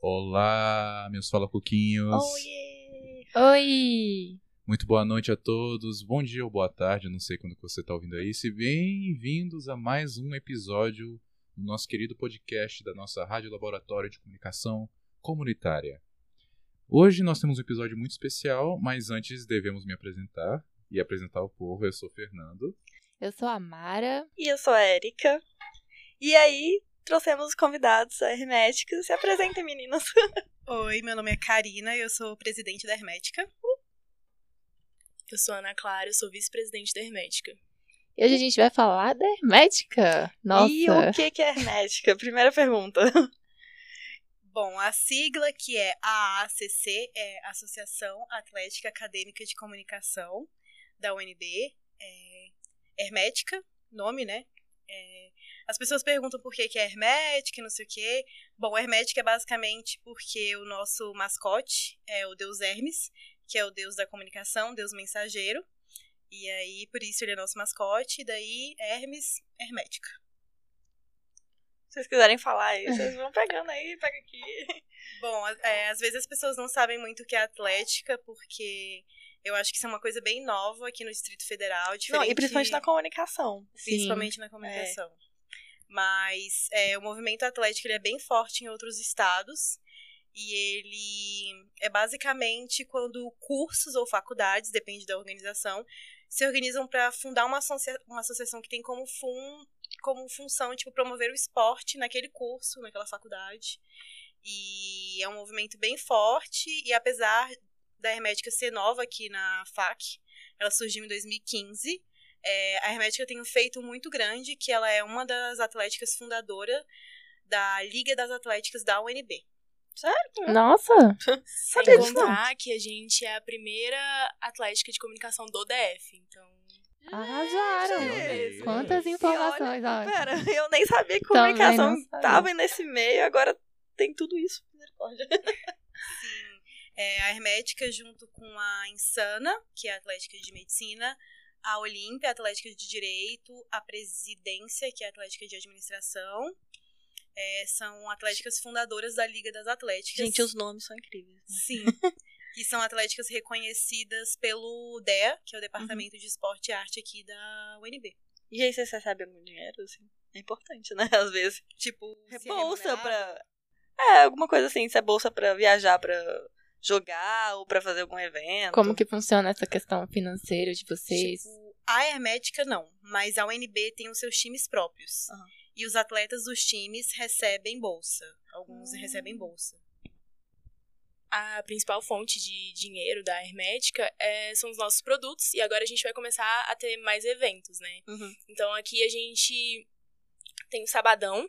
Olá, meus fala coquinhos. Oiê! Oi! Muito boa noite a todos. Bom dia ou boa tarde, não sei quando que você está ouvindo aí. Se bem-vindos a mais um episódio do nosso querido podcast da nossa Rádio Laboratório de Comunicação Comunitária. Hoje nós temos um episódio muito especial, mas antes devemos me apresentar e apresentar o povo. Eu sou o Fernando. Eu sou a Mara. E eu sou a Erika. E aí, trouxemos convidados a Hermética. Se apresentem, meninas. Oi, meu nome é Karina e eu sou presidente da Hermética. Eu sou Ana Clara, eu sou vice-presidente da Hermética. E hoje a gente vai falar da Hermética. Nossa. E o que que é Hermética? Primeira pergunta. Bom, a sigla que é AACC é Associação Atlética Acadêmica de Comunicação da UNB. É hermética, nome, né? É, as pessoas perguntam por que, que é hermética e não sei o quê. Bom, hermética é basicamente porque o nosso mascote é o deus Hermes, que é o deus da comunicação, deus mensageiro. E aí, por isso ele é nosso mascote, e daí Hermes, hermética. Se vocês quiserem falar aí, vocês vão pegando aí, pega aqui. Bom, é, às vezes as pessoas não sabem muito o que é atlética, porque eu acho que isso é uma coisa bem nova aqui no Distrito Federal. Não, Diferente, e principalmente na comunicação. principalmente na comunicação. Mas é, o movimento atlético ele é bem forte em outros estados. E ele é basicamente quando cursos ou faculdades, depende da organização, se organizam para fundar uma, associa uma associação que tem como, fun como função tipo, promover o esporte naquele curso, naquela faculdade. E é um movimento bem forte, e apesar da Hermética ser nova aqui na FAC, ela surgiu em 2015. É, a Hermética tem um feito muito grande, que ela é uma das atléticas fundadoras da Liga das Atléticas da UNB. Nossa! Sem Sabia disso, não. contar que a gente é a primeira atlética de comunicação do DF. Então, Arrasaram! Gente. Quantas E informações, olha. Pera, eu nem sabia que Também comunicação não sabia. tava nesse meio, agora tem tudo isso. Misericórdia. Sim. É, a Hermética, junto com a Insana, que é a Atlética de Medicina, a Olímpia, a Atlética de Direito, a Presidência, que é a Atlética de Administração, é, são atléticas fundadoras da Liga das Atléticas. Gente, os nomes são incríveis. Né? Sim. que são atléticas reconhecidas pelo DEA, que é o Departamento Uhum. de Esporte e Arte aqui da UNB. E aí vocês recebem algum dinheiro, assim? É importante, né? Às vezes. Tipo, É bolsa pra. É, alguma coisa assim, se é bolsa pra viajar, pra jogar ou pra fazer algum evento. Como que funciona essa questão financeira de vocês? Tipo, a Hermética não, mas a UNB tem os seus times próprios. Aham. E os atletas dos times recebem bolsa. Alguns Hum. recebem bolsa. a principal fonte de dinheiro da Hermética é- são os nossos produtos. E agora a gente vai começar a ter mais eventos, né? Uhum. Então aqui a gente tem o Sabadão,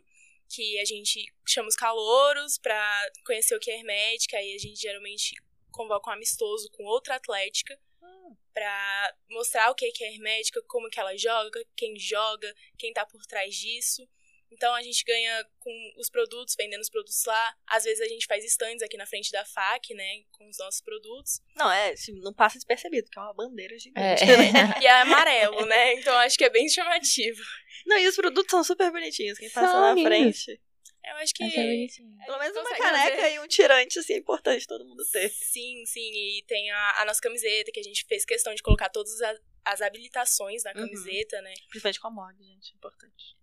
que a gente chama os calouros pra conhecer o que é Hermética. Aí a gente geralmente convoca um amistoso com outra atlética pra mostrar o que que é Hermética, como que ela joga, quem joga, quem tá por trás disso. Então a gente ganha com os produtos, vendendo os produtos lá. Às vezes a gente faz stands aqui na frente da FAC, né, com os nossos produtos. Não, é, não passa despercebido, porque é uma bandeira É. gigante. né? E é amarelo, né? Então acho que é bem chamativo. Não, e os produtos são super bonitinhos. Quem passa São na lindos. frente. Eu acho que a Pelo menos uma caneca fazer- e um tirante, assim, é importante todo mundo ter. Sim, sim. E tem a, a nossa camiseta, que a gente fez questão de colocar todas as, as habilitações na Uhum. camiseta, né? Principalmente com a MOG, gente, é importante.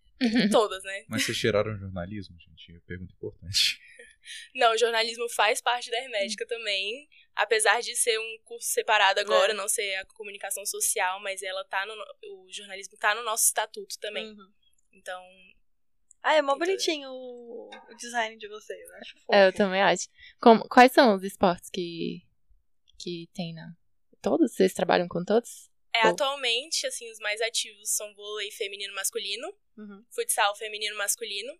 Todas, né? Mas vocês tiraram jornalismo, gente? Pergunta importante. Não, o jornalismo faz parte da Hermética também. Apesar de ser um curso separado agora, É. não ser a comunicação social, mas ela tá no. O jornalismo tá no nosso estatuto também. Uhum. Então, Ah, é mó bonitinho o, o design de vocês, eu acho fofo. É, eu também acho. Como- quais são os esportes que, que tem na. Todos? Vocês trabalham com todos? É, atualmente, assim, os mais ativos são vôlei feminino masculino, Uhum. futsal feminino masculino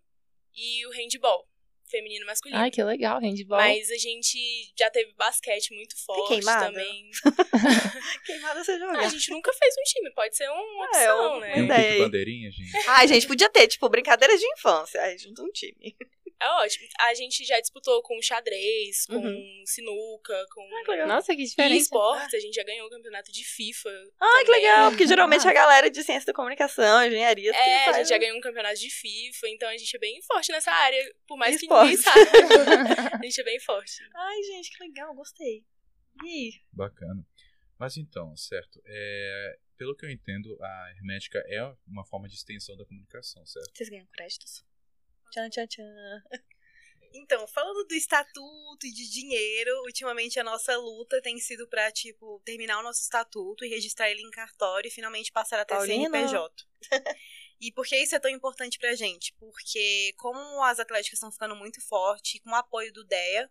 e o handball feminino masculino. Ai, que legal, handball. Mas a gente já teve basquete muito forte queimada? também. Queimada você joga. Ah, a gente nunca fez um time, pode ser uma Ah, é opção, uma Tem um né? ideia pique aí. bandeirinha, gente? Ai, gente, podia ter, tipo, brincadeiras de infância. Aí junta um time. É ótimo. A gente já disputou com xadrez, com Uhum. sinuca, com. Ah, que legal. Nossa, que E diferente. esportes, a gente já ganhou o campeonato de FIFA. Ah, que também. legal, porque geralmente a galera de ciência da comunicação, engenharia, que É, a gente já o- ganhou um campeonato de FIFA, então a gente é bem forte nessa área, por mais que Esportes. ninguém saiba. a gente é bem forte. Ai, gente, que legal, gostei. E aí? Bacana. Mas então, certo. É, pelo que eu entendo, a hermética é uma forma de extensão da comunicação, certo? Vocês ganham créditos? Tchan, tchan, tchan. Então, falando do estatuto e de dinheiro, ultimamente a nossa luta tem sido pra, tipo, terminar o nosso estatuto e registrar ele em cartório e finalmente passar a ter Paulina. CNPJ. e por que isso é tão importante pra gente? Porque como as atléticas estão ficando muito fortes, com o apoio do DEA,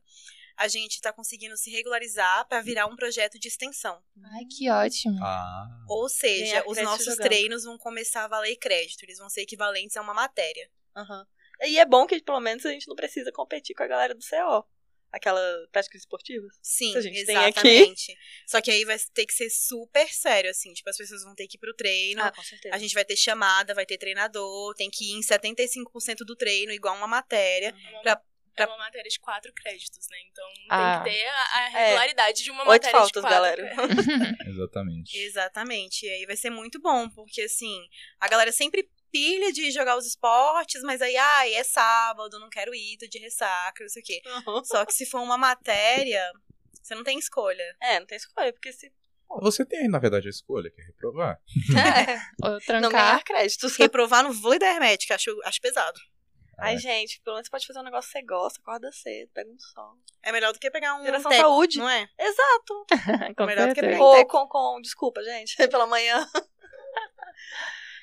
a gente tá conseguindo se regularizar pra virar um projeto de extensão. Ai, que ótimo. Ah, Ou seja, os nossos jogando. treinos vão começar a valer crédito, eles vão ser equivalentes a uma matéria. Aham. E é bom que pelo menos a gente não precisa competir com a galera do CO. Aquela práticas esportivas. Sim, que a gente tem aqui. exatamente. Só que aí vai ter que ser super sério, assim. Tipo, as pessoas vão ter que ir pro treino. Ah, com certeza. a gente vai ter chamada, vai ter treinador, tem que ir em 75% do treino, igual uma matéria. É uma, Pra- é uma matéria de quatro créditos, né? Então Ah. tem que ter a, a regularidade de uma Oito matéria faltas, de quatro galera. exatamente. Exatamente. E aí vai ser muito bom, porque assim, a galera sempre pilha de jogar os esportes, mas aí, ai, é sábado, não quero ir, tô de ressaca, não sei o quê. Uhum. Só que se for uma matéria, você não tem escolha. É, não tem escolha, porque se Você tem, na verdade, a escolha, que é reprovar. é, Ou não trancar. ganhar créditos. Reprovar no vôlei da hermética, acho, acho pesado. Ai, É. gente, pelo menos você pode fazer um negócio que você gosta, acorda cedo, pega um sol. É melhor do que pegar um Geração teco, saúde. não é? Exato. Com Melhor do que certeza. pegar- Ou teco. com, com, desculpa, gente, pela manhã.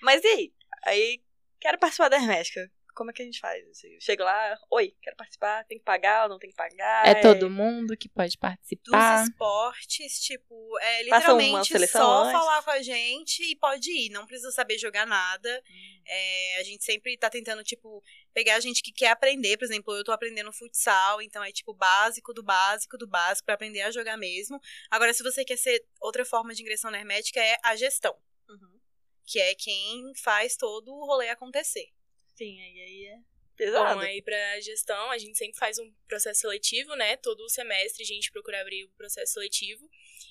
Mas e aí? Aí, quero participar da Hermética. Como é que a gente faz? Chega lá, oi, quero participar, tem que pagar ou não tem que pagar? É todo mundo que pode Dos participar. esportes, tipo, é Passa uma literalmente seleção só antes. falar com a gente e pode ir. Não precisa saber jogar nada. É, a gente sempre tá tentando, tipo, pegar a gente que quer aprender. Por exemplo, eu tô aprendendo futsal, então é tipo básico do básico do básico pra aprender a jogar mesmo. Agora, se você quer ser outra forma de ingressão na hermética, é a gestão. Uhum. Que é quem faz todo o rolê acontecer. Sim, aí, aí é pesado. Bom, aí pra gestão, a gente sempre faz um processo seletivo, né? Todo semestre a gente procura abrir o processo seletivo.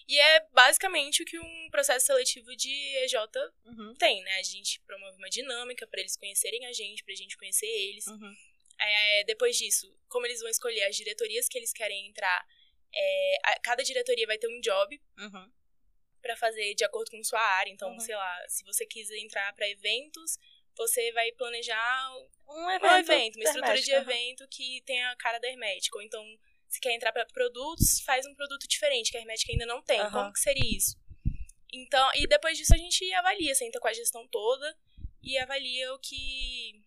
E é basicamente o que um processo seletivo de EJ Uhum, tem, né? A gente promove uma dinâmica pra eles conhecerem a gente, pra gente conhecer eles. uhum. É, depois disso, como eles vão escolher as diretorias que eles querem entrar, é, a- cada diretoria vai ter um job Uhum. Pra fazer de acordo com sua área. Então, Uhum. sei lá, se você quiser entrar pra eventos, você vai planejar Um um evento, evento, uma estrutura de uhum. evento que tenha a cara da hermética. Ou então, se quer entrar pra produtos, faz um produto diferente, que a hermética ainda não tem. Aham. Como que seria isso? Então, e depois disso a gente avalia, senta com a gestão toda e avalia o que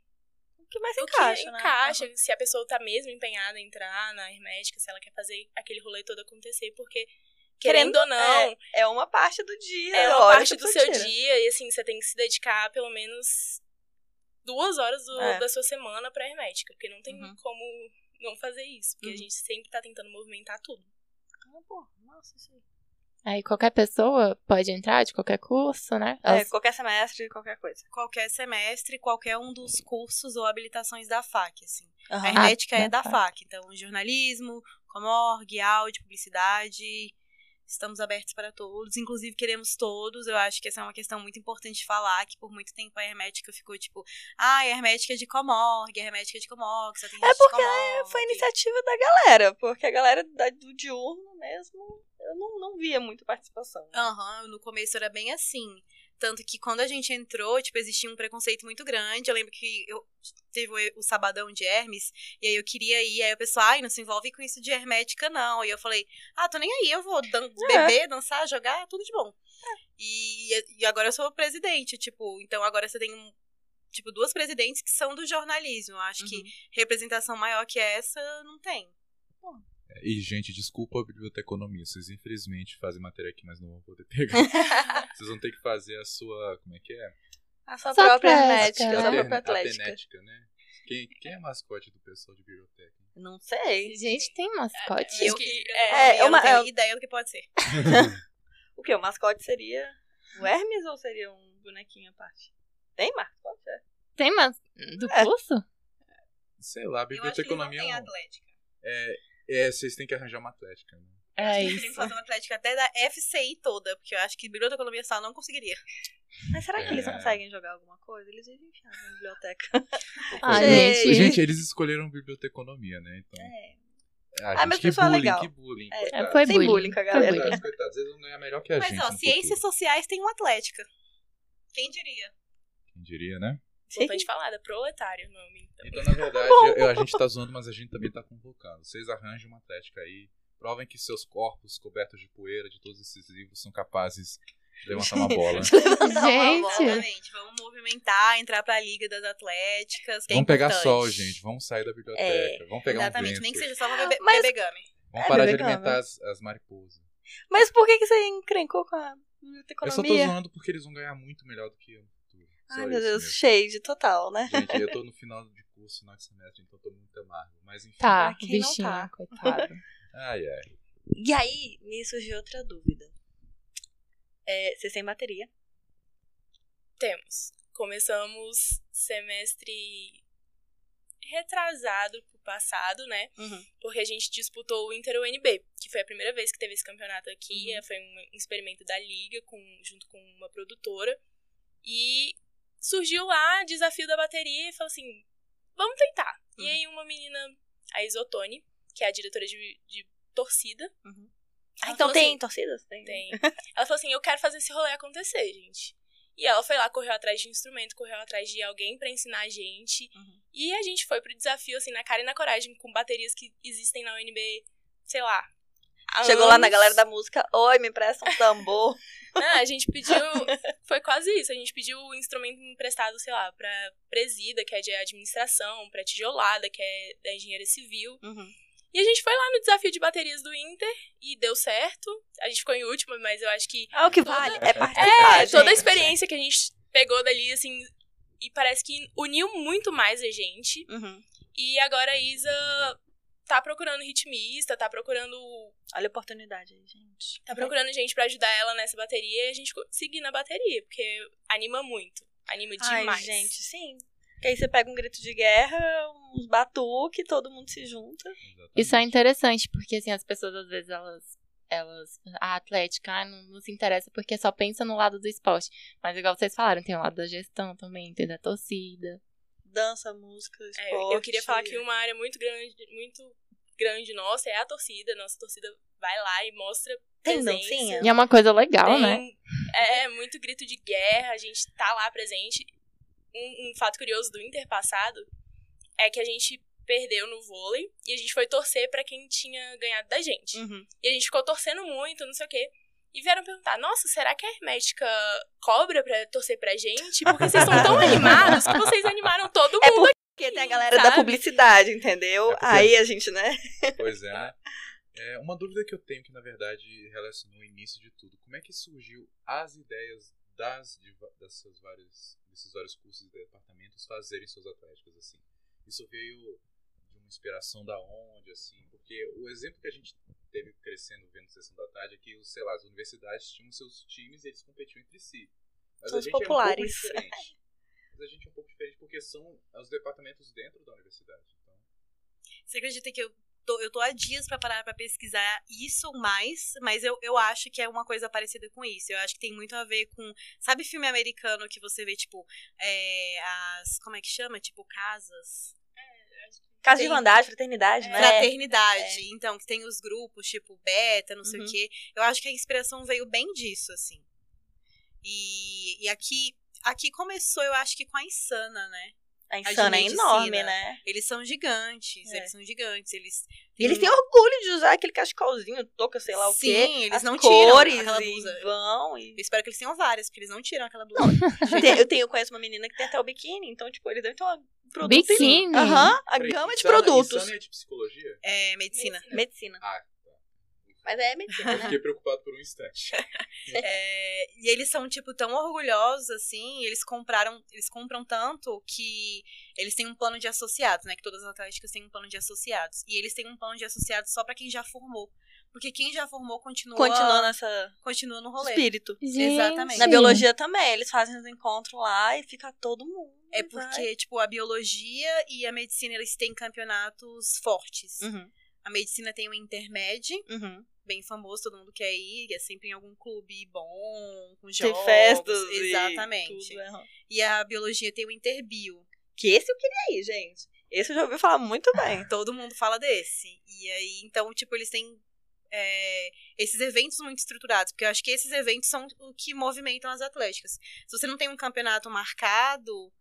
O que mais o encaixa, que né? encaixa, se a pessoa tá mesmo empenhada em entrar na hermética, se ela quer fazer aquele rolê todo acontecer, porque Querendo- querendo, ou não, É uma parte do dia. é uma parte do seu tira. dia e assim, você tem que se dedicar pelo menos duas horas do- É. da sua semana pra hermética, porque não tem Uhum. como não fazer isso, porque Uhum. a gente sempre tá tentando movimentar tudo. Ah, pô, nossa, isso aí. Aí qualquer pessoa pode entrar de qualquer curso, né? É, qualquer semestre, qualquer coisa. Qualquer semestre, qualquer um dos cursos ou habilitações da FAC, assim. A Aham. hermética Ah, é da da FAC. Então, jornalismo, comorg, áudio, publicidade. Estamos abertos para todos. Inclusive, queremos todos. Eu acho que essa é uma questão muito importante de falar, que por muito tempo a hermética ficou tipo, ah, a hermética é de comorg, a hermética é de comorg, só tem gente É porque de. Foi iniciativa da galera, porque a galera do diurno mesmo, eu não, não via muita participação. né? Aham, no começo era bem assim. Tanto que quando a gente entrou, tipo, existia um preconceito muito grande. Eu lembro que eu teve o, o sabadão de Hermes, e aí eu queria ir, aí o pessoal, ai, não se envolve com isso de hermética, não. E eu falei, ah, tô nem aí, eu vou dan beber, dançar, jogar, tudo de bom. E, e agora eu sou presidente, tipo, então agora você tem um, tipo, duas presidentes que são do jornalismo. Acho que Uhum. representação maior que essa não tem. E, gente, desculpa a biblioteconomia. Vocês infelizmente fazem matéria aqui, mas não vão poder pegar. Vocês vão ter que fazer a sua. Como é que é? A sua Só própria atlética, hermética, né? a própria atlética. Né? Quem, quem é mascote do pessoal de biblioteca? Não sei. Gente, tem mascote. Acho Eu- que, É, É, eu uma- não tenho é- ideia do que pode ser. O que? O mascote seria o Hermes ou seria um bonequinho à parte? Tem mascote? É. Tem mas do É. curso? Sei lá, Eu acho que não biblioteconomia têm é, atlética. é, é, vocês têm que arranjar uma atlética. Né? É Eles têm que isso. fazer uma atlética até da FCI toda, porque eu acho que biblioteconomia só não conseguiria. Mas será que eles É. conseguem jogar alguma coisa? Eles vivem enfiados na biblioteca. Ah, Gente. gente. Gente, eles escolheram biblioteconomia, né? Então. É. Ah, Ah, mas que pessoal bullying, legal. que bullying. É, coitados. foi Sem bullying. bullying com a galera. Coitados, coitados, eles vão ganhar melhor que a Mas, gente. ó, no ciências futuro. sociais tem uma atlética. Quem diria? Quem diria, né? Importante falar, da proletário o nome. Então. Então, na verdade, eu- a gente tá zoando, mas a gente também tá convocando. Vocês arranjem uma atlética aí. Provem que seus corpos cobertos de poeira de todos esses livros são capazes de levantar uma bola. Levantar uma Gente. bola. Exatamente. Vamos movimentar, entrar pra Liga das Atléticas. que é Vamos pegar importante. sol, gente. Vamos sair da biblioteca. Vamos pegar Exatamente. um vento. Nem que seja só pra beber, Mas- beber. Vamos É, parar de alimentar as, as mariposas. Mas por que, que você encrencou com a Eu só tô zoando porque eles vão ganhar muito melhor do que eu. Só Ai, meu Deus, mesmo. shade total, né? Gente, eu tô no final de curso, final de semestre, então tô muito amargo. Mas enfim. Tá, Ah, quem não bichinho, tá? coitado. Ai, ai. E aí, me surgiu outra dúvida. É, vocês têm bateria? Temos. Começamos semestre retrasado pro passado, né? Uhum. Porque a gente disputou o Inter UNB, que foi a primeira vez que teve esse campeonato aqui. Uhum. Foi um experimento da liga com, junto com uma produtora. E surgiu lá desafio da bateria e falou assim: vamos tentar. E Uhum. aí uma menina, a Isotone, que é a diretora de, de torcida. Uhum. Ah, então tem assim, torcidas? Tem. tem. Ela falou assim: eu quero fazer esse rolê acontecer, gente. E ela foi lá, correu atrás de instrumento, correu atrás de alguém pra ensinar a gente. Uhum. E a gente foi pro desafio, assim, na cara e na coragem, com baterias que existem na UNB, sei lá. Chegou lá na galera da música, oi, me empresta um tambor. Não, a gente pediu. Foi quase isso. A gente pediu o instrumento emprestado, sei lá, pra presida, que é de administração, pra tijolada, que é da engenharia civil. Uhum. E a gente foi lá no desafio de baterias do Inter e deu certo. A gente ficou em último, mas eu acho que É o que vale, é participar, É, toda a experiência que a gente pegou dali, assim, e parece que uniu muito mais a gente. Uhum. E agora a Isa tá procurando ritmista, tá procurando. Olha a oportunidade aí, gente. Tá procurando gente pra ajudar ela nessa bateria e a gente seguir na bateria, porque anima muito. Anima Ai, demais. gente, sim. Porque aí você pega um grito de guerra, uns batuque, todo mundo se junta. Exatamente. Isso é interessante, porque assim, as pessoas às vezes elas. Elas. A atlética ah, não, não se interessa porque só pensa no lado do esporte. Mas igual vocês falaram, tem o lado da gestão também, tem da torcida. Dança, música, É, esporte. eu queria falar que uma área muito grande, muito grande nossa é a torcida. Nossa torcida vai lá e mostra. Tem presença. dancinha? E é uma coisa legal, Tem- né? É, muito grito de guerra, a gente tá lá presente. Um, um fato curioso do Inter passado é que a gente perdeu no vôlei e a gente foi torcer pra quem tinha ganhado da gente. Uhum. E a gente ficou torcendo muito, não sei o quê. E vieram perguntar, nossa, será que a Hermética cobra pra torcer pra gente? Porque vocês estão tão animados que vocês animaram todo É mundo. Porque tem a galera da Sabe? publicidade, entendeu? É porque- Aí a gente, né? Pois é, né? É, uma dúvida que eu tenho que, na verdade, relaciona o início de tudo. Como é que surgiu as ideias das, de, dessas várias, desses vários cursos e departamentos fazerem seus atléticos, assim? Isso veio de uma inspiração da onde, assim? Porque o exemplo que a gente teve crescendo vendo Sessão da Tarde é que, sei lá, as universidades tinham seus times e eles competiam entre si. Mas São a os gente é um populares. pouco diferente. Mas a gente é um pouco diferente porque são os departamentos dentro da universidade. Então, Você acredita que eu tô, eu tô há dias pra parar pra pesquisar isso mais, mas eu, eu acho que é uma coisa parecida com isso. Eu acho que tem muito a ver com. Sabe filme americano que você vê, tipo, é, as. Como é que chama? Tipo, casas? Casa de Tem- Irmandade, fraternidade, né? Fraternidade. Então, que tem os grupos, tipo, beta, não sei Uhum. o quê. Eu acho que a inspiração veio bem disso, assim. E, e aqui. Aqui começou, eu acho que com a Insana, né? A insana é medicina. enorme, né? Eles são gigantes, É. eles são gigantes. Eles E eles têm orgulho de usar aquele cachecolzinho, touca, sei lá o Sim, quê. eles as não tiram cores aquela e blusa. vão. Eu E... espero que eles tenham várias, porque eles não tiram aquela blusa. Tem- eu tenho, eu conheço uma menina que tem até o biquíni, então, tipo, eles devem ter um produto. Biquíni? Aham, a Peraí, gama de Insana- produtos. Insana é de psicologia? É medicina. Medicina. Ah, tá. Mas é medicina, Eu né? fiquei preocupado por um instante. É, e eles são, tipo, tão orgulhosos, assim, eles compraram, eles compram tanto que eles têm um plano de associados, né? Que todas as atléticas têm um plano de associados. E eles têm um plano de associados só pra quem já formou. Porque quem já formou continua, Continua nessa continua no rolê. espírito. Exatamente. Na biologia também, eles fazem os encontros lá e fica todo mundo. É vai. porque, tipo, a biologia e a medicina, eles têm campeonatos fortes. Uhum, A medicina tem o Intermed, uhum. bem famoso, todo mundo quer ir, é sempre em algum clube bom, com Tem jogos. festas. e Exatamente. tudo, aham. E a biologia tem o Interbio. Que esse eu queria ir, gente. Esse eu já ouvi falar muito bem. Todo mundo fala desse. E aí, então, tipo, eles têm é, esses eventos muito estruturados, porque eu acho que esses eventos são o que movimentam as atléticas. Se você não tem um campeonato marcado,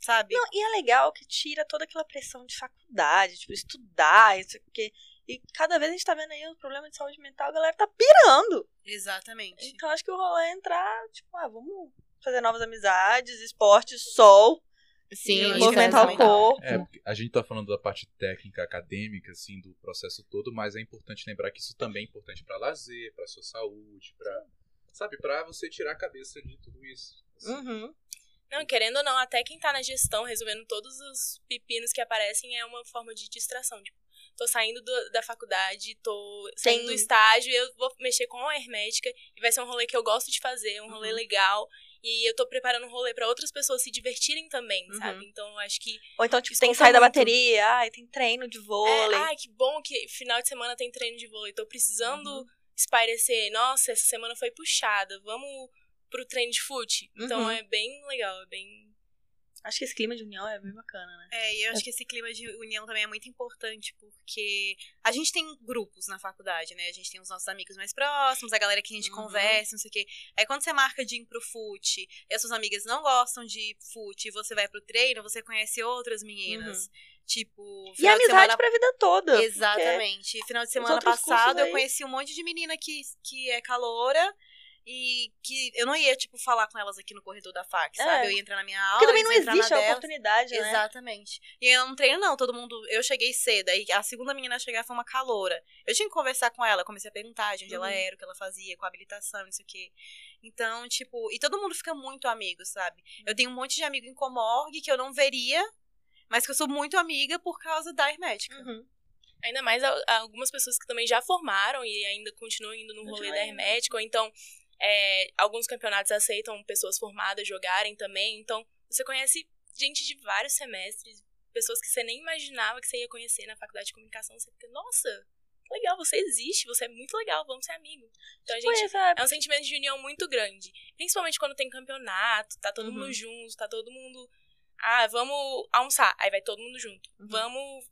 sabe? Não, e é legal que tira toda aquela pressão de faculdade, tipo, estudar, isso aqui. E cada vez a gente tá vendo aí o problema de saúde mental, a galera tá pirando. Exatamente. Então acho que o rolê é entrar, tipo, ah, vamos fazer novas amizades, esporte, sol, Sim, movimentar é o corpo. É, porque a gente tá falando da parte técnica, acadêmica, assim, do processo todo, mas é importante lembrar que isso também é importante pra lazer, pra sua saúde, pra. Sabe, pra você tirar a cabeça de tudo isso. assim. Uhum. Não, querendo ou não, até quem tá na gestão, resolvendo todos os pepinos que aparecem, é uma forma de distração. Tipo, tô saindo do- da faculdade, tô saindo Tem- do estágio, eu vou mexer com a hermética, e vai ser um rolê que eu gosto de fazer, um rolê Uhum. legal. E eu tô preparando um rolê pra outras pessoas se divertirem também, Uhum. sabe? Então eu acho que. Ou então, tipo, tem sair da bateria, ai, tem treino de É, vôlei. ai, que bom que final de semana tem treino de vôlei. Tô precisando Uhum. espairecer. Nossa, essa semana foi puxada. Vamos pro treino de fute. Então Uhum. é bem legal, é bem. Acho que esse clima de união é bem bacana, né? É, e eu acho que esse clima de união também é muito importante, porque a gente tem grupos na faculdade, né? A gente tem os nossos amigos mais próximos, a galera que a gente Uhum. conversa, não sei o quê. Aí quando você marca de ir pro fute e as suas amigas não gostam de fute e você vai pro treino, você conhece outras meninas. Tipo, Uhum. E final de amizade semana pra vida toda. Exatamente. Final de semana passado eu conheci um monte de menina que, que é caloura e que eu não ia, tipo, falar com elas aqui no corredor da FAC, É. sabe? Eu ia entrar na minha aula. Porque também não existe a oportunidade, né? Exatamente. E eu não treino, não. Todo mundo. Eu cheguei cedo. Aí a segunda menina a chegar foi uma caloura. Eu tinha que conversar com ela, comecei a perguntar de onde ela Uhum. era, o que ela fazia, com a habilitação, não sei o quê. Então, tipo, e todo mundo fica muito amigo, sabe? Eu tenho um monte de amigo em Comorg que eu não veria, mas que eu sou muito amiga por causa da hermética. Uhum. Ainda mais algumas pessoas que também já formaram e ainda continuam indo no rolê da hermética. Ou então, é, alguns campeonatos aceitam pessoas formadas jogarem também. Então, você conhece gente de vários semestres, pessoas que você nem imaginava que você ia conhecer na faculdade de comunicação. Você fica, nossa, legal, você existe, você é muito legal, vamos ser amigos. Então, a gente Pois é, é um sentimento de união muito grande. Principalmente quando tem campeonato, tá todo Uhum. mundo junto, tá todo mundo. Ah, vamos almoçar. Aí vai todo mundo junto. Uhum. Vamos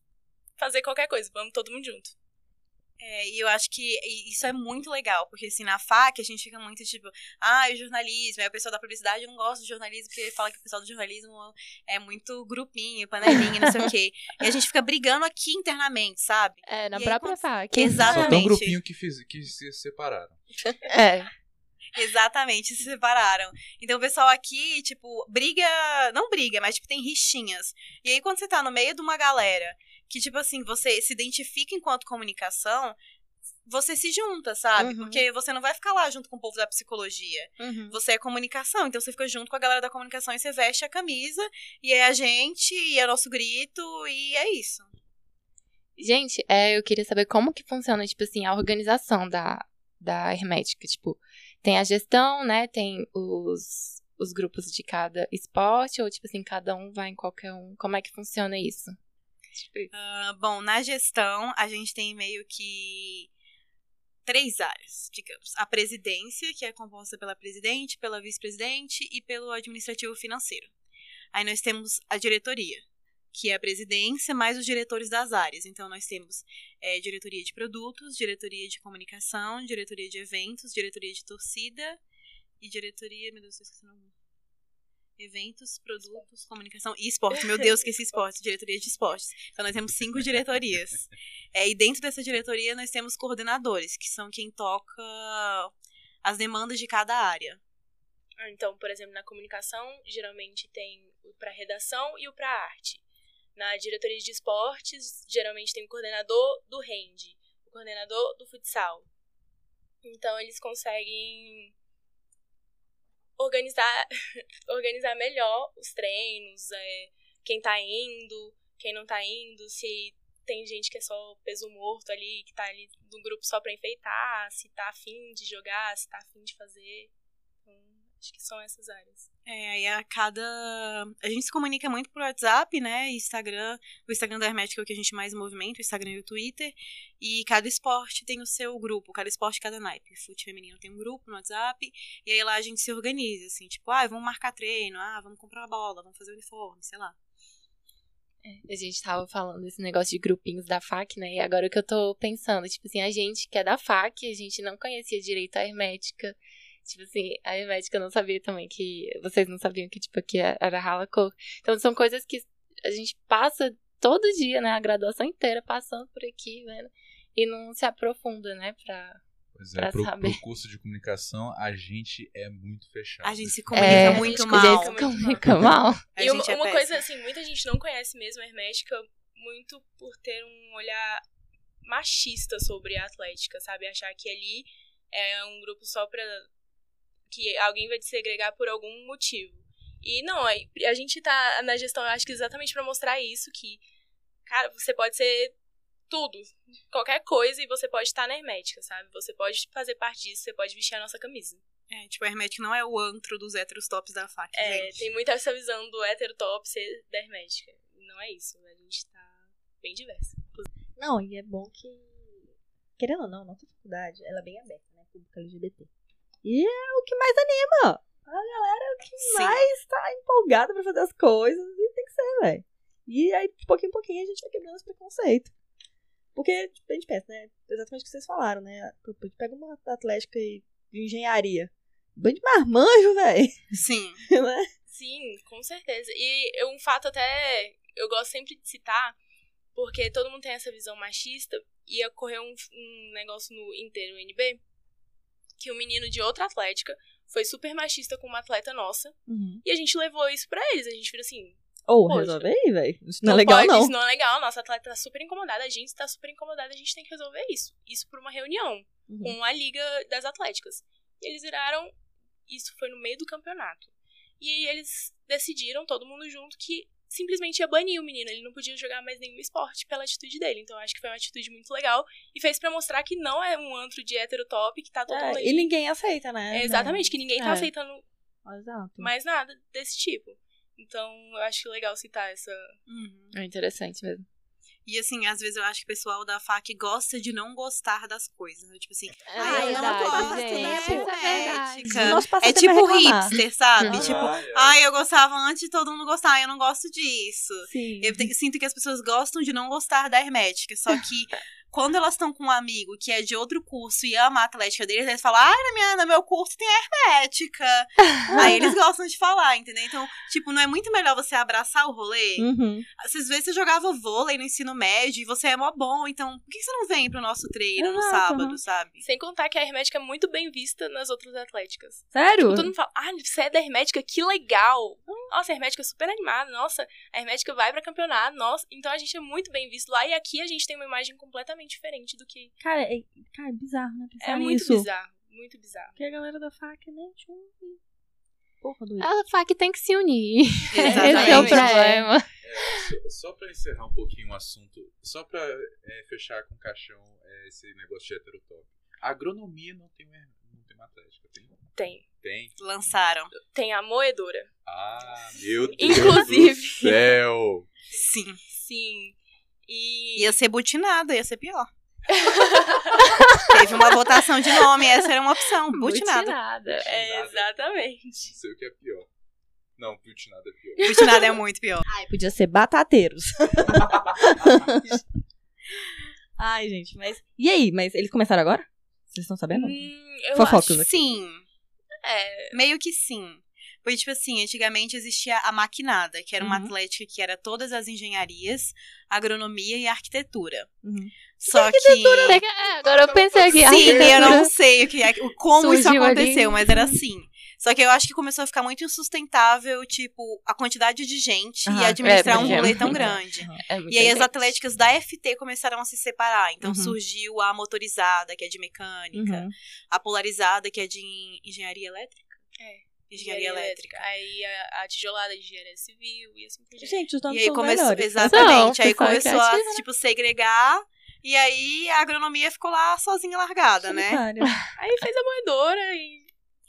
fazer qualquer coisa, vamos todo mundo junto. É, e eu acho que isso é muito legal, porque assim, na FAC a gente fica muito tipo, ah, o jornalismo, aí o pessoal da publicidade não gosta do jornalismo, porque fala que o pessoal do jornalismo é muito grupinho, panelinha, não sei o quê. E a gente fica brigando aqui internamente, sabe? É, na E aí, própria quando- faca. Exato. Só tem um Exatamente. grupinho que, fiz, que se separaram. É. Exatamente, se separaram. Então o pessoal aqui, tipo, briga. Não briga, mas tipo, tem rixinhas. E aí, quando você tá no meio de uma galera que, tipo assim, você se identifica enquanto comunicação, você se junta, sabe? Uhum. Porque você não vai ficar lá junto com o povo da psicologia. Uhum. Você é comunicação, então você fica junto com a galera da comunicação e você veste a camisa, e é a gente, e é nosso grito, e é isso. Gente, é, eu queria saber como que funciona, tipo assim, a organização da, da Hermética. Tipo, tem a gestão, né? Tem os, os grupos de cada esporte, ou tipo assim, cada um vai em qualquer um. Como é que funciona isso? Ah, bom, na gestão, a gente tem meio que três áreas, digamos. A presidência, que é composta pela presidente, pela vice-presidente e pelo administrativo financeiro. Aí nós temos a diretoria, que é a presidência mais os diretores das áreas. Então nós temos eh, diretoria de produtos, diretoria de comunicação, diretoria de eventos, diretoria de torcida e diretoria, meu Deus, estou esquecendo. Eventos, produtos, comunicação e esporte. Meu Deus, que esse esporte, diretoria de esportes. Então nós temos cinco diretorias. É, e dentro dessa diretoria nós temos coordenadores, que são quem toca as demandas de cada área. Ah, Então, por exemplo, na comunicação, geralmente tem o para redação e o para arte. Na diretoria de esportes, geralmente tem o coordenador do REND. O coordenador do futsal. Então eles conseguem organizar, organizar melhor os treinos, é, quem tá indo, quem não tá indo, se tem gente que é só peso morto ali, que tá ali no grupo só pra enfeitar, se tá afim de jogar, se tá afim de fazer. Acho que são essas áreas. É, aí a cada. A gente se comunica muito por WhatsApp, né? Instagram. O Instagram da Hermética é o que a gente mais movimenta, o Instagram e o Twitter. E cada esporte tem o seu grupo, cada esporte, cada naipe. Fute feminino tem um grupo no WhatsApp. E aí lá a gente se organiza, assim, tipo, ah, vamos marcar treino, ah, vamos comprar uma bola, vamos fazer uniforme, sei lá. É, a gente tava falando desse negócio de grupinhos da FAC, né? E agora o que eu tô pensando, tipo assim, a gente que é da FAC, a gente não conhecia direito a hermética. Tipo assim, a médica não sabia também que. Vocês não sabiam que, tipo, aqui era rala cor. Então são coisas que a gente passa todo dia, né? A graduação inteira passando por aqui, vendo. E não se aprofunda, né? Pra. Pois é, pro, pro, curso de comunicação, a gente é muito fechado. A gente se comunica é, muito mal. A gente se comunica mal. E uma, é uma coisa, assim, muita gente não conhece mesmo a Hermética muito por ter um olhar machista sobre a atlética, sabe? Achar que ali é um grupo só pra que alguém vai te segregar por algum motivo. E não, a gente tá na gestão, eu acho que exatamente para mostrar isso, que, cara, você pode ser tudo, qualquer coisa, e você pode estar na Hermética, sabe? Você pode fazer parte disso, você pode vestir a nossa camisa. É, tipo, a Hermética não é o antro dos héteros tops da fac, É, gente. tem muita essa visão do hétero top ser da Hermética. Não é isso, a gente tá bem diversa. Não, e é bom que, querendo ou não, nossa faculdade, ela é bem aberta, né, pública LGBT. E é o que mais anima. A galera é o que Sim. mais tá empolgada pra fazer as coisas. E tem que ser, velho. E aí, de pouquinho em pouquinho, a gente vai quebrando os preconceitos. Porque, tipo, a gente pensa, né? Exatamente o que vocês falaram, né? Pega uma atlética de engenharia. Bem de marmanjo, velho. Sim. né? Sim, com certeza. E um fato até eu gosto sempre de citar, porque todo mundo tem essa visão machista, e ocorreu um, um negócio no inteiro NB, que um menino de outra atlética foi super machista com uma atleta nossa. Uhum. E a gente levou isso pra eles. A gente viu assim. Ou oh, resolve aí, velho. Isso não, não é legal, pode, não. Isso não é legal. Nossa atleta tá super incomodada. A gente tá super incomodada. A gente tem que resolver isso. Isso por uma reunião uhum. com a liga das atléticas. E eles viraram. Isso foi no meio do campeonato. E eles decidiram, todo mundo junto, que simplesmente ia banir o menino. Ele não podia jogar mais nenhum esporte pela atitude dele. Então acho que foi uma atitude muito legal. E fez para mostrar que não é um antro de hétero top, que tá todo é, E ninguém aceita, né? É, exatamente, que ninguém tá é. aceitando Exato. mais nada desse tipo. Então eu acho legal citar essa. Uhum. É interessante mesmo. E assim, às vezes eu acho que o pessoal da FAC gosta de não gostar das coisas. Né? Tipo assim, é ah, eu não gosto, né? É, é tipo hipster, sabe? Uhum. Tipo, ai, eu gostava antes de todo mundo gostar, eu não gosto disso. Sim. Eu te, sinto que as pessoas gostam de não gostar da hermética, só que quando elas estão com um amigo que é de outro curso e ama a atlética deles, eles falam, ai, na minha, no meu curso tem hermética. Aí eles gostam de falar, entendeu? Então, tipo, não é muito melhor você abraçar o rolê? Uhum. Às vezes você jogava vôlei no ensino médio e você é mó bom, então por que você não vem pro nosso treino no sábado, uhum. sabe? Sem contar que a hermética é muito bem vista nas outras atléticas. Sério? Tipo, todo mundo fala, ah, você é da hermética, que legal. Nossa, a hermética é super animada, nossa, a hermética vai pra campeonato, nossa. Então a gente é muito bem visto lá e aqui a gente tem uma imagem completamente diferente do que. Cara, é, cara, é bizarro, né? Pensar é muito nisso. bizarro, muito bizarro. Porque a galera da FAC, né? Porra do A FAC tem que se unir. Esse é o problema. É, só, só pra encerrar um pouquinho o assunto, só pra é, fechar com o caixão é, esse negócio de heterotop. A agronomia não tem, uma, não tem uma atlética, tem? Tem. Tem. Lançaram. Tem a moedora. Ah, meu Deus Inclusive. do céu. Sim. Sim. E... Ia ser butinada, ia ser pior. Teve uma votação de nome, essa era uma opção. Butinada. Butinada. É, exatamente. Não sei o que é pior. Não, butinada é pior. Butinada é muito pior. Ai, podia ser batateiros. Ai, gente, mas. E aí? Mas eles começaram agora? Vocês estão sabendo? Hum, eu Fofocas acho. aqui. Sim. É. Meio que sim. Porque, tipo assim, antigamente existia a maquinada, que era uma Uhum. atlética que era todas as engenharias, agronomia e arquitetura. Uhum. Só que. É, agora eu pensei aqui. Sim, arquitetura. eu não sei o que é, como isso Surgiu ali. aconteceu, mas era assim. Só que eu acho que começou a ficar muito insustentável, tipo, a quantidade de gente e Ah, administrar é, um é rolê tão grande. grande. É E aí as atléticas da FT começaram a se separar. Então Uhum. surgiu a motorizada, que é de mecânica, Uhum. a polarizada, que é de en- engenharia elétrica. É. Engenharia elétrica. Aí a, a tijolada de engenharia civil e assim por diante. Gente, os nomes E aí são começou, melhores. exatamente, Não, aí é começou a né? tipo segregar e aí a agronomia ficou lá sozinha largada, né? Solitário. Aí fez a moedora e.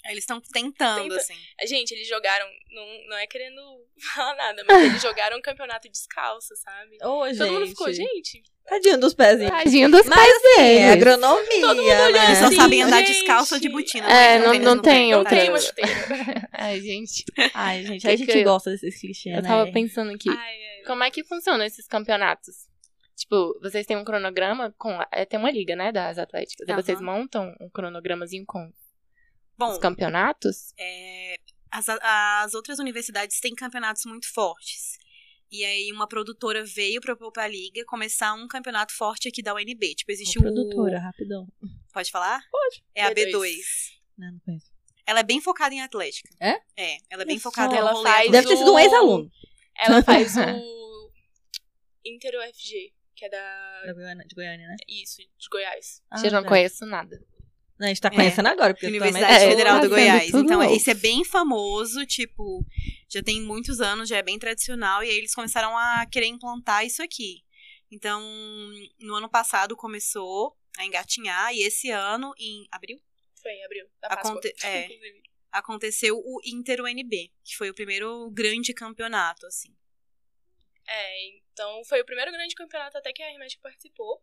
Aí Eles estão tentando Tenta- assim. Gente, eles jogaram. Não, não é querendo falar nada, mas eles jogaram um campeonato descalço, sabe? Gente. Todo mundo ficou, gente. Tadinho dos pezinhos. Tadinho dos Mas pais assim, é agronomia, Todo mundo né? Eles não assim, sabem andar gente. descalço ou de botina. É, né? não- Eles não tem outra- Tem uma chuteira. Ai, gente. Ai, gente, Que a que gente gosta desses clichês, Eu né? tava pensando aqui. Ai, ai. Como é que funcionam esses campeonatos? Tipo, vocês têm um cronograma com. É, tem uma liga, né, das atléticas. Aí Aham. vocês montam um cronogramazinho com Bom, os campeonatos? é, as, as outras universidades têm campeonatos muito fortes. E aí uma produtora veio pra liga começar um campeonato forte aqui da UNB. Tipo, existe o... produtora, rapidão. Pode falar? Pode. É a B2. B2. Não, não conheço. Ela é bem focada em atlética. É? É, ela é bem Olha focada em Ela rolê faz Deve ter sido um o- ex-aluno Ela faz o Inter UFG, que é da. da Goiânia- de Goiânia, né? Isso, de Goiás. Ah, eu não tá. conheço nada. Não, a gente tá É. conhecendo agora, porque eu Universidade também... É, Federal tá do Goiás. Então, novo. esse é bem famoso, tipo, já tem muitos anos, já é bem tradicional, e aí eles começaram a querer implantar isso aqui. Então, no ano passado começou a engatinhar, e esse ano, em abril, Foi em abril, da Páscoa. Aconte- é. inclusive. aconteceu o Inter UNB, que foi o primeiro grande campeonato, assim. É, então foi o primeiro grande campeonato até que a Hermética participou.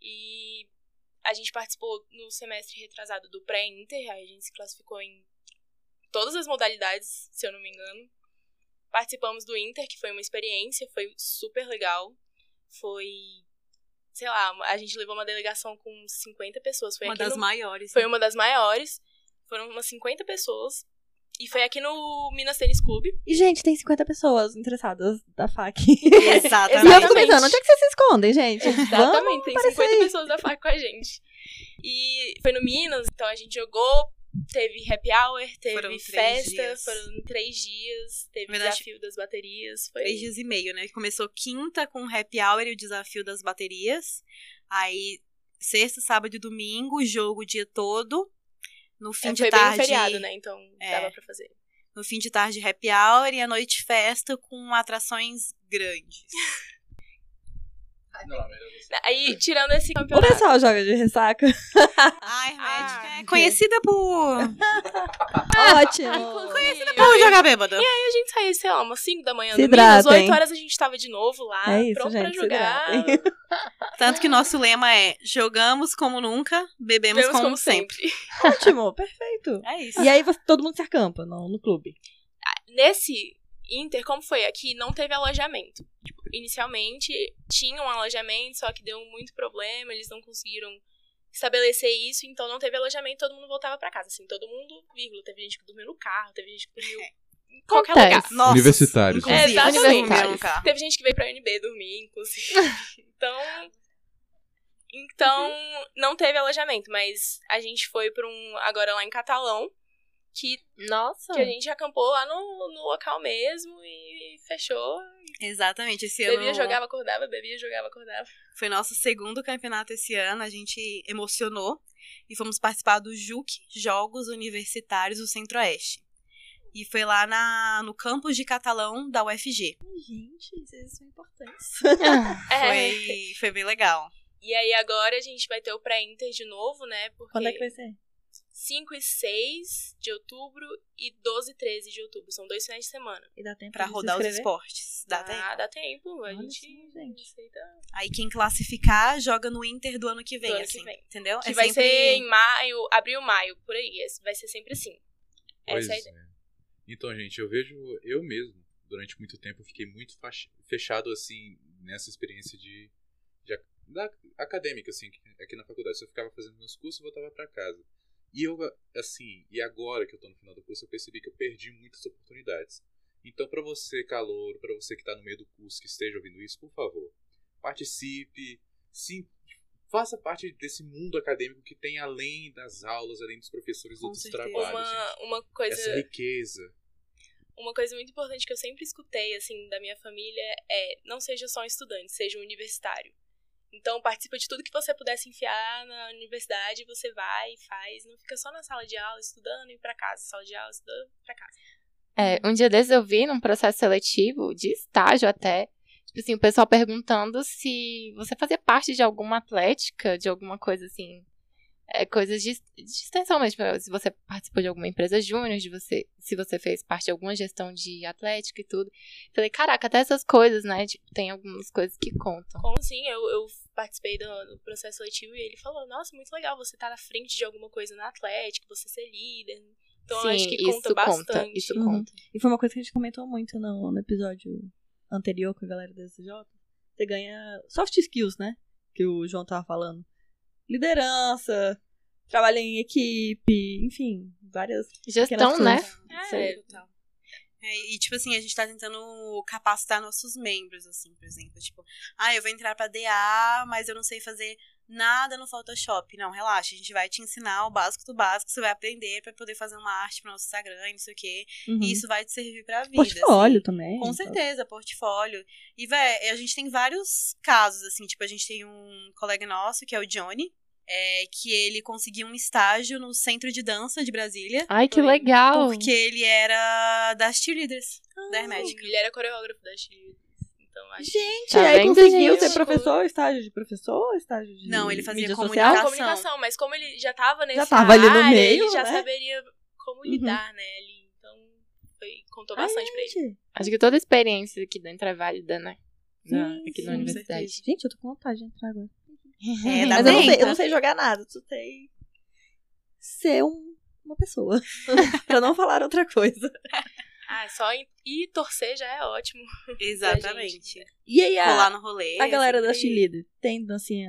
E a gente participou no semestre retrasado do pré-Inter, aí a gente se classificou em todas as modalidades, se eu não me engano. Participamos do Inter, que foi uma experiência, foi super legal. Foi, sei lá, a gente levou uma delegação com 50 pessoas. Foi uma das no- maiores. Foi né? uma das maiores. Foram umas 50 pessoas. E foi aqui no Minas Tênis Clube. E, gente, tem 50 pessoas interessadas da FAC. Exatamente. E eu fico pensando, onde é que vocês se escondem, gente? Exatamente, tem aparecer 50 aí. pessoas da FAC com a gente. E foi no Minas, então a gente jogou, teve happy hour, teve Foram festa, dias. foram três dias, teve verdade, desafio das baterias. Foi... Três dias e meio, né? Começou quinta com o happy hour e o desafio das baterias. Aí, sexta, sábado e domingo, jogo o dia todo. No fim É, de foi bem um tarde. feriado, né? Então É. dava pra fazer. No fim de tarde, happy hour e à noite festa com atrações grandes. Não. Aí, tirando esse O campeonato. pessoal joga de ressaca. A Hermética Ah, é conhecida por. Ótimo. Conhecida por jogar bêbada. a gente saía, sei lá, umas 5 da manhã Se no Minas, hidratem. 8 horas a gente tava de novo lá, É isso, pronto gente, pra jogar. Tanto que nosso lema é: jogamos como nunca, bebemos Vemos como, como sempre. sempre. Ótimo, perfeito. É isso. E aí todo mundo se acampa no, no clube. Nesse Inter, como foi aqui, não teve alojamento. Tipo, inicialmente tinha um alojamento, só que deu muito problema, eles não conseguiram estabelecer isso, então não teve alojamento, todo mundo voltava pra casa. Assim, todo mundo, vírgula, teve gente que dormiu no carro, teve gente que dormiu em qualquer Acontece. lugar. Nossa, Universitários. Inclusive, É, carro. Teve gente que veio pra UNB dormir, inclusive. Então. Então, não teve alojamento, mas a gente foi pra um. Agora lá em Catalão, que, Nossa. que a gente acampou lá no, no local mesmo e fechou. Exatamente. Esse ano Bebia, jogava, acordava, bebia, jogava, acordava. foi nosso segundo campeonato esse ano. A gente emocionou e fomos participar do JUC Jogos Universitários do Centro-Oeste. E foi lá na, no campus de Catalão da UFG. Gente, vocês são importantes. É. Foi, foi bem legal. E aí agora a gente vai ter o pré-inter de novo, né? Porque Quando é que vai ser? 5 e 6 de outubro e 12 e 13 de outubro. São dois finais de semana. E dá tempo Pra de se rodar os esportes. Dá Ah, tempo. dá tempo. A Olha gente, gente. aceita. Aí quem classificar joga no Inter do ano que vem, Do ano que assim. vem. Entendeu? Que É vai sempre- ser em maio, abril, maio, por aí. Esse- Vai ser sempre assim. Pois Essa é a ideia. é. Então, gente, eu vejo eu mesmo, durante muito tempo, eu fiquei muito fechado, assim, nessa experiência de, de da acadêmica, assim, aqui- aqui na faculdade. Eu ficava fazendo meus cursos e voltava pra casa. E eu, assim, e agora que eu tô no final do curso, eu percebi que eu perdi muitas oportunidades. Então, pra você, calor, pra você que tá no meio do curso, que esteja ouvindo isso, por favor, participe, se faça parte desse mundo acadêmico que tem além das aulas, além dos professores Com outros certeza. trabalhos. Uma, uma coisa. Essa riqueza. Uma coisa muito importante que eu sempre escutei, assim, da minha família é não seja só um estudante, seja um universitário. Então, participa de tudo que você puder se enfiar na universidade, você vai e faz. Não fica só na sala de aula estudando e ir casa. Sala de aula, estudando casa. É, um dia desses eu vi num processo seletivo, de estágio até, tipo assim, o pessoal perguntando se você fazia parte de alguma atlética, de alguma coisa assim, é, coisas de, de extensão mesmo, tipo, se você participou de alguma empresa júnior, de você, se você fez parte de alguma gestão de atlética e tudo. Falei, caraca, até essas coisas, né, tipo, tem algumas coisas que contam. Como assim? Eu, eu participei do, do processo seletivo e ele falou: Nossa, muito legal você estar na frente de alguma coisa na Atlética, você ser líder. Então, eu acho que isso conta bastante. conta, isso Uhum. conta. E foi uma coisa que a gente comentou muito no, no episódio anterior com a galera da SJ. Você ganha soft skills, né? Que o João tava falando. Liderança, trabalho em equipe, enfim, várias Gestão, né? É, Total. É, e, tipo assim, a gente tá tentando capacitar nossos membros, assim, por exemplo. Tipo, ah, eu vou entrar pra DA, mas eu não sei fazer nada no Photoshop. Não, relaxa, a gente vai te ensinar o básico do básico, você vai aprender pra poder fazer uma arte pro nosso Instagram e não sei o quê. Uhum. E isso vai te servir pra vida. Portfólio assim. também. Com então. certeza, portfólio. E, véi, a gente tem vários casos, assim, tipo, a gente tem um colega nosso, que é o Johnny, é, que ele conseguiu um estágio no Centro de Dança de Brasília, Ai, que legal. porque ele era das cheerleaders da Hermética. Ele era coreógrafo da Chile. Então, acho Gente, Tá aí vendo, conseguiu gente? ser professor, estágio de professor, estágio de Não, ele fazia comunicação. social. comunicação, mas como ele já tava nesse Já tava ali no área, meio, ele já né? saberia como Uhum. lidar, né, ali. Então, foi, contou Ai, bastante pra ele. gente. Acho que toda experiência aqui dentro é válida, né? Na- aqui sim, na universidade. Gente, eu tô com vontade de entrar agora. É, Mas eu não, bem, sei, eu tá? não sei jogar nada, só sei ser um- uma pessoa. pra não falar outra coisa. Ah, só ir, torcer já é ótimo. Exatamente. E aí, a, Rolar no rolê. a galera da cheerleader tem dancinha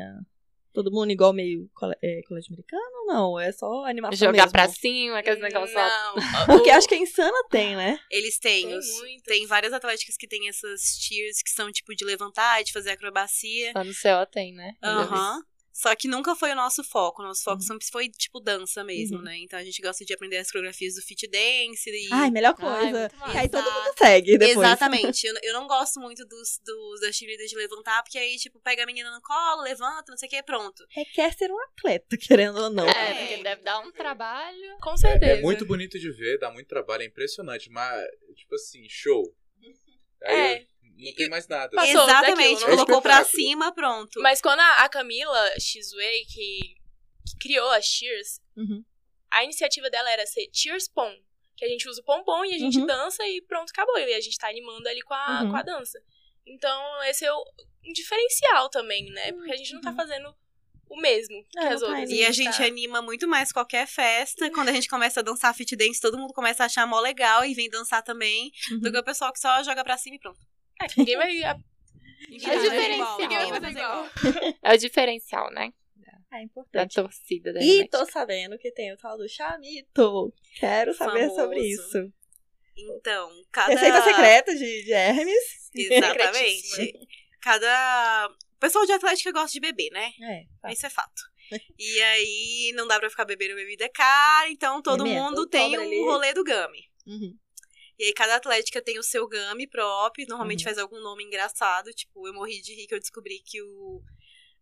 todo mundo igual meio é, colégio americano não? É só animação Jogar mesmo? pra cima, aqueles negócios lá. Não, Porque o- acho que a Insana tem, né? Eles têm. Tem os- tem várias atléticas que têm essas cheers que são tipo de levantar, de fazer acrobacia. Lá no CO tem, né? Aham. Só que nunca foi o nosso foco. O nosso foco Uhum. sempre foi, tipo, dança mesmo, Uhum. né? Então a gente gosta de aprender as coreografias do fit dance. E... Ai, melhor Ai, coisa. e aí todo mundo segue depois. Exatamente. Eu, eu não gosto muito dos, dos das cheerleaders de levantar, porque aí, tipo, pega a menina no colo, levanta, não sei o que, pronto. Requer ser um atleta, querendo ou não. É, É. porque deve dar um trabalho. Com certeza. É muito bonito de ver, dá muito trabalho, é impressionante, mas, tipo assim, show. Aí É. eu- não tem mais nada. Passou Exatamente. daquilo, não- Colocou pra cima, pronto. Mas quando a, a Camila Xway, que, que criou a Cheers, Uhum. a iniciativa dela era ser Cheers Pom. Que a gente usa o pompom e a gente Uhum. dança e pronto, acabou. E a gente tá animando ali com a, Uhum. com a dança. Então, esse é o, um diferencial também, né? Porque a gente não tá Uhum. fazendo o mesmo que É, as não tá outras. indo. E a gente tá... anima muito mais qualquer festa. Quando a gente começa a dançar fit dance, todo mundo começa a achar mó legal e vem dançar também. Uhum. Do que o pessoal que só joga pra cima e pronto. É, ninguém vai. a- Ninguém É vai fazer diferencial. Ninguém vai fazer igual. É o diferencial, né? É Da importante. torcida da E tô sabendo que tem o tal do chamito. Quero saber Famoso. sobre isso. Então, cada. Receita secreta de, de Hermes. Exatamente. Cada. O pessoal de Atlética gosta de beber, né? É, tá. Isso é fato. E aí não dá pra ficar bebendo bebida cara, então todo Bebendo, mundo tem um rolê do Gami. Uhum. E aí cada atlética tem o seu Gami próprio, normalmente Uhum. faz algum nome engraçado, tipo, eu morri de rir que eu descobri que o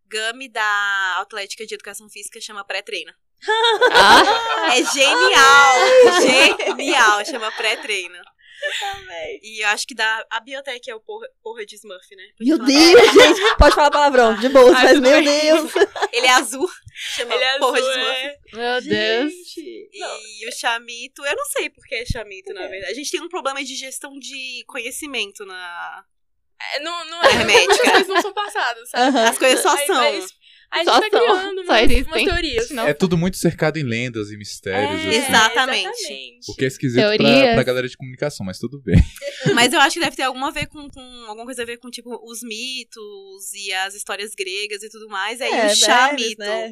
Gami da Atlética de Educação Física chama pré-treino. Ah, É genial! genial, chama pré-treino. Também. E eu acho que da a biotec é o porra, porra de Smurf, né? Pode Meu? Deus, gente. Pode falar palavrão, de boa, mas meu bem. Deus. Ele é azul, chama Ele é porra azul, de Smurf. é. meu Deus. Gente. E o chamito, eu não sei por que é chamito, na verdade. A gente tem um problema de gestão de conhecimento na. É, Não, não É é. hermética. Muitas coisas não são passadas, sabe? Aham. As coisas só são. aí A gente Só vai são, criando só umas, umas teorias. Não. É tudo muito cercado em lendas e mistérios. É, assim, Exatamente. exatamente. O que é esquisito pra, Teorias. pra galera de comunicação, mas tudo bem. Mas eu acho que deve ter alguma, a ver com, com- alguma coisa a ver com, tipo, os mitos e as histórias gregas e tudo mais. Aí É, o chá mito. né?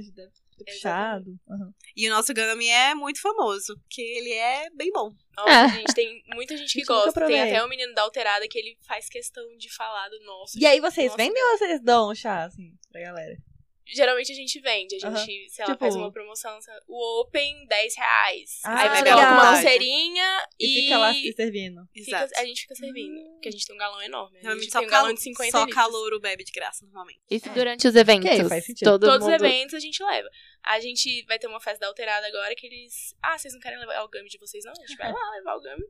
Puxado. Aham. E o nosso Gami é muito famoso, porque ele é bem bom. Nossa, É. gente, tem muita gente que Gente, gosta. Tem até o menino da Alterada que ele faz questão de falar do nosso. E aí, vocês Nossa, vendem ou vocês dão um chá, assim, pra galera? Geralmente a gente vende. A gente, Aham. sei lá, Tipo- faz uma promoção. O Open, 10 reais. Ah, Aí vai coloca uma pulseirinha E, e. fica lá se servindo. fica- Exato. a gente fica servindo. Porque a gente tem um galão enorme. A Realmente gente só, tem um galão de 50 só litros. calouro bebe de graça, normalmente. Isso durante os eventos. Ok, faz sentido. Todo Todos mundo... os eventos a gente leva. A gente vai ter uma festa da Alterada agora que eles. Ah, vocês não querem levar o gami de vocês, não? A gente vai lá levar o gami.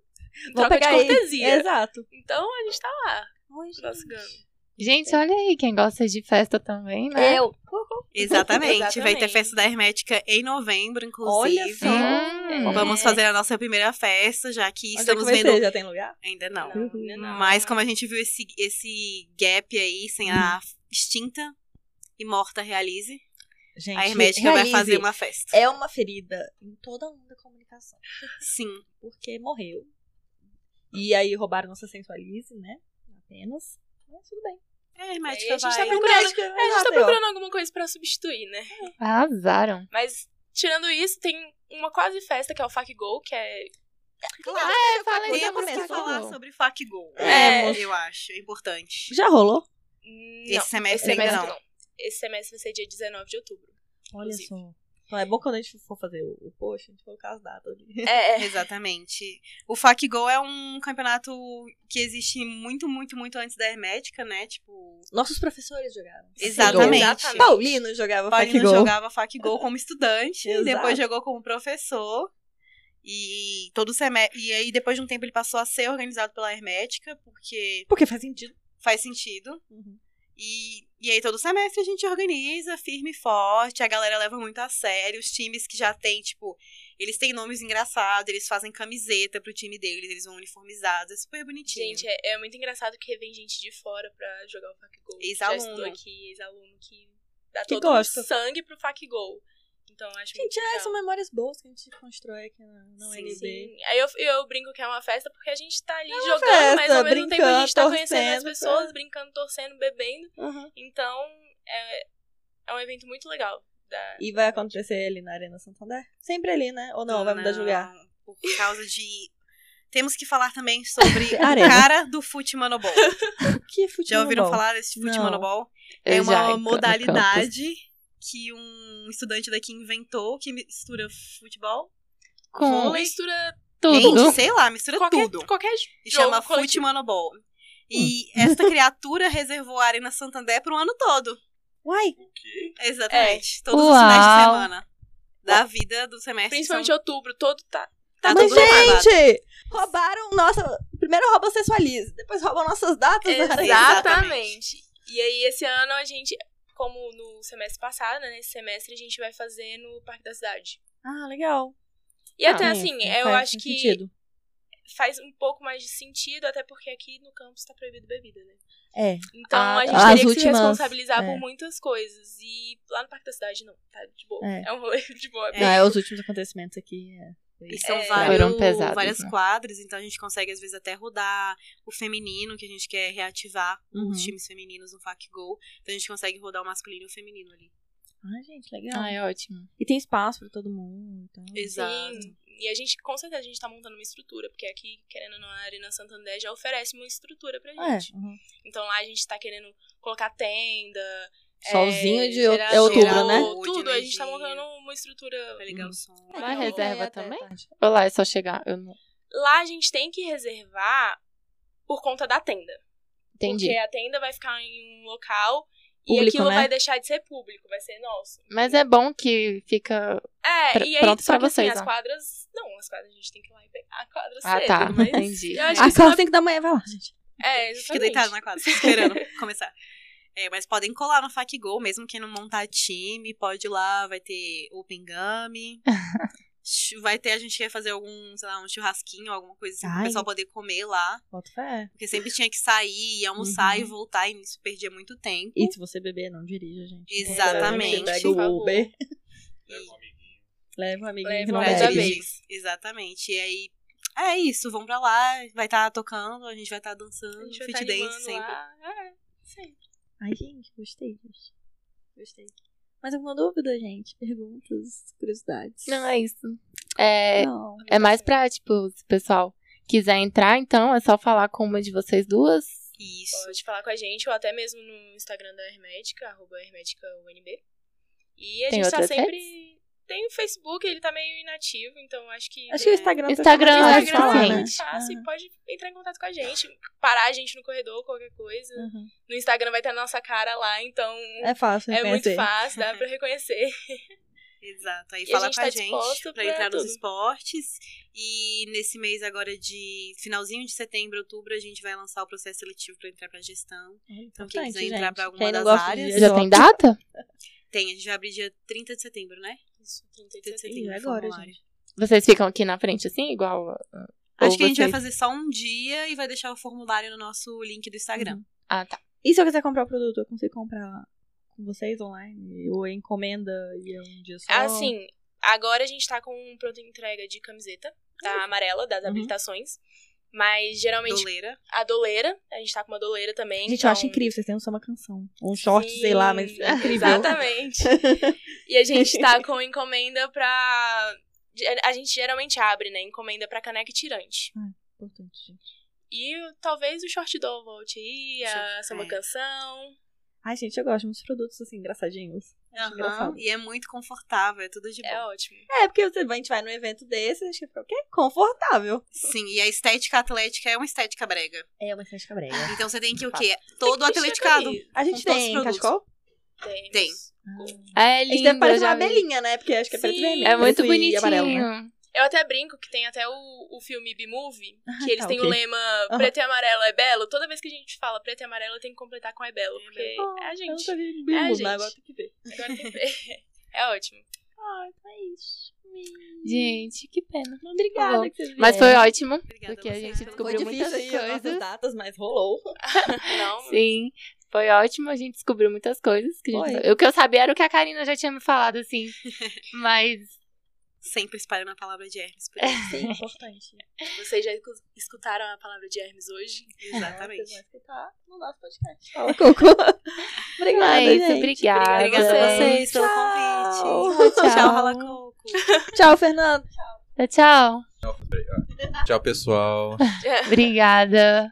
Vou Troca de pegar aí. cortesia. Exato. Então a gente tá lá. com o nosso gami. Gente, olha aí, quem gosta de festa também, né? Eu. Exatamente. Vai ter Exatamente. festa da Hermética em novembro, Olha inclusive. só. Hum. Vamos É. fazer a nossa primeira festa, já que Onde é que estamos vai vendo. ser? Já tem lugar? Ainda não. Não, ainda não. Mas como a gente viu esse, esse gap aí, sem a extinta e morta Realize, Gente, a Hermética vai realize. fazer uma festa. É uma ferida em toda a onda da comunicação. Sim. Porque morreu. E aí roubaram nossa sensualize, né? Apenas. Mas tudo bem. É, Hermética a gente vai. tá procurando- É, a gente tá procurando alguma coisa pra substituir, né? Arrasaram. Mas, tirando isso, tem uma quase festa que é o Fac Go, que é. Claro, É, fala aí, temos que falar sobre FAC Go. É. Eu acho, é importante. Já rolou? Não, Esse semestre esse ainda semestre não. não. Esse semestre vai ser dia 19 de outubro. Olha Inclusive. só. Então é bom quando a gente for fazer o, o post, a gente colocar as datas ali. É, é. Exatamente. O FAC Go é um campeonato que existe muito, muito, muito antes da Hermética, né? Tipo, Nossos professores jogaram. Exatamente. Exatamente. Paulino jogava Paulino Paulino jogava FAC Go como estudante, Exato. depois jogou como professor. E todo semestre. E aí, depois de um tempo, ele passou a ser organizado pela Hermética, porque Porque faz sentido. faz sentido. Uhum. E, e aí, todo semestre a gente organiza, firme e forte, a galera leva muito a sério. Os times que já tem, tipo, eles têm nomes engraçados, eles fazem camiseta pro time deles, eles vão uniformizados, é super bonitinho. Gente, é, é muito engraçado que vem gente de fora pra jogar o Fac Go. Ex-aluno. Já estudou aqui, ex-aluno que dá Que todo gosta. o sangue pro Fac Go. Então, acho muito Gente, é, são memórias boas que a gente constrói aqui na, na Sim, UNB. Sim. Aí eu, eu brinco que é uma festa porque a gente tá ali uma jogando, festa, mas ao mesmo tempo a gente tá conhecendo as torcendo, pessoas, é. brincando, torcendo, bebendo. Uhum. Então, é, é um evento muito legal. Da... E vai acontecer ali na Arena Santander? Sempre ali, né? Ou não? Vai mudar de lugar? Não, Por causa de. Temos que falar também sobre Arena. cara do fute manobol. Que futebol. Já ouviram falar desse fute Não. manobol? É uma campus. modalidade que um estudante daqui inventou que mistura futebol, Com vôlei, Mistura tudo. Gente, sei lá, mistura qualquer, tudo. qualquer E jogo chama coletivo. Fute Manobol. E esta criatura reservou a Arena Santander pro ano todo. Uai, Exatamente. Todos os Uau. finais de semana. Da vida do semestre. Principalmente são... outubro, todo tá. Tá mas gente! Roubaram nossa... Primeiro roubam a Sensualize, depois roubam nossas datas da Arena. Exatamente. E aí, esse ano a gente, como no semestre passado, né? Nesse semestre a gente vai fazer no Parque da Cidade. Ah, legal. E até Ah, assim, é, eu faz acho que sentido. faz um pouco mais de sentido, até porque aqui no campus tá proibido bebida, né? É. Então Ah, a gente teria que se últimas, responsabilizar é. por muitas coisas. E lá no Parque da Cidade não, tá de boa. É. É, um rolê de boa. Não, é os últimos acontecimentos aqui. É. E são É, vários, foram pesados, várias né? quadras, então a gente consegue às vezes até rodar o feminino, que a gente quer reativar Uhum. os times femininos no FAC Go. Então a gente consegue rodar o masculino e o feminino ali. Ai, gente, legal. Ai, ótimo. E tem espaço pra todo mundo. Então... Exato. Sim. E a gente, com certeza, a gente tá montando uma estrutura, porque aqui, querendo ou não, a Arena Santander já oferece uma estrutura pra É. gente. uhum. Então lá a gente tá querendo colocar tenda. Solzinho é, de out- gerador, é outubro, né? Tudo, a gente tá montando uma estrutura. Uhum. o som. Lá Então, reserva é também? tarde. Olá, é só chegar. Eu não Lá a gente tem que reservar por conta da tenda. entendi. Porque a tenda vai ficar em um local e Público, aquilo né? vai deixar de ser público, vai ser nosso. Mas é bom que fica. É, Pr- e aí, pronto só pra que assim, vocês, as ó. quadras. Não, as quadras a gente tem que ir lá e pegar a quadra Ah, cedo. tá. Mas Entendi. acho que isso Acorda não- 5 da manhã, vai lá, gente. É, exatamente. deitado na quadra, esperando começar. É, mas podem colar no FAC Go, mesmo quem não montar time, pode ir lá, vai ter Open Gummy. Vai ter, a gente quer fazer algum, sei lá, um churrasquinho, alguma coisa assim, Ai. pro pessoal poder comer lá. Bota fé. Porque sempre tinha que sair e almoçar Uhum. e voltar, e isso perdia muito tempo. E se você beber, não dirija, gente. Exatamente. Pega Por o. Uber, Leva um amiguinho. leva um amiguinho Leva que não vez bebe. dirigir. Exatamente. E aí, é isso, vão pra lá, vai estar tocando, a gente vai estar dançando, gente vai fit tá dance sempre. lá. É, sempre. Ai, gente, gostei disso. Gostei. Mais alguma dúvida, gente? Perguntas, curiosidades? Não, é isso. É, Não. é mais pra, tipo, se o pessoal quiser entrar, então é só falar com uma de vocês duas. Isso. Pode falar com a gente, ou até mesmo no Instagram da Hermética, arroba Hermética UNB. E a Tem gente tá sempre. Tem o Facebook, ele tá meio inativo, então acho que. Acho que o é, Instagram tá Instagram, é fácil de falar, né? muito fácil. Aham. Pode entrar em contato com a gente, parar a gente no corredor, qualquer coisa. Uhum. No Instagram vai ter a nossa cara lá, então É fácil é muito fácil, dá pra reconhecer. Exato. Aí E a fala gente com a tá gente disposto pra pra entrar nos tudo. esportes. E nesse mês agora de finalzinho de setembro, outubro, a gente vai lançar o processo seletivo pra entrar pra gestão. Então, quem quiser entrar gente. pra alguma das áreas. Já tem data? tem. A gente vai abrir dia 30 de setembro, né? Isso, 30 de 30 de setembro. setembro. é o agora, formulário. gente. Vocês ficam aqui na frente assim, igual. uh, Acho que a gente vai vocês- fazer só um dia e vai deixar o formulário no nosso link do Instagram. Uhum. Ah, tá. E se eu quiser comprar o produto, eu consigo comprar com vocês online? Ou encomenda e é um dia só? Assim, agora a gente tá com um pronto entrega de camiseta, da amarela, das Uhum. habilitações. Mas geralmente Doleira. a doleira, a gente tá com uma doleira também. Gente, então... eu acho incrível, vocês têm só uma canção. Um short, sei lá, mas Sim, é incrível. Exatamente. e a gente tá com encomenda pra. A gente geralmente abre, né? Encomenda pra caneca e tirante. Importante, gente. E talvez o short doll volte aí, a Sim, samba é. canção. Ai, gente, eu gosto de muitos produtos assim, engraçadinhos. Engraçado. E é muito confortável, é tudo de bom. É ótimo. É, porque a gente vai num evento desse, a gente fica o quê? Confortável. Sim, e a estética atlética é uma estética brega. É uma estética brega. Então você tem que o quê? Todo atleticado. A gente tem cachecol? Tem. É A gente lindo. deve parecer uma abelhinha, né? Porque acho que é preto e vermelho. É muito e né? bonitinho. Eu até brinco que tem até o, o filme B-Movie, Ah, que eles tá, têm ok. o lema preto e amarelo é belo. Toda vez que a gente fala preto e amarelo, tem que completar com é belo, porque Ah, é a Eu gente. nunca vi É, Bilu, gente. mas agora tem que ver. Agora tem que ver. É ótimo. Ai, então é isso. Gente, que pena. Obrigada bom. que vocês Mas vieram. foi ótimo. Obrigada Porque a gente Foi descobriu difícil muitas coisas. datas, mas rolou. Não, Sim, foi ótimo. A gente descobriu muitas coisas. Que a gente- Foi. O que eu sabia era o que a Karina já tinha me falado, assim. Mas Sempre espalhando a palavra de Hermes. por aí. Sim, importante. vocês já escu- escutaram a palavra de Hermes hoje? Vocês Exatamente. vão escutar no nosso podcast. Fala, Coco. Obrigada, é isso. gente. Obrigada. Obrigada a vocês pelo Tchau. convite. Tchau. Tchau, Rala Coco. Tchau, Fernando. Tchau, tchau. Tchau, pessoal. Obrigada.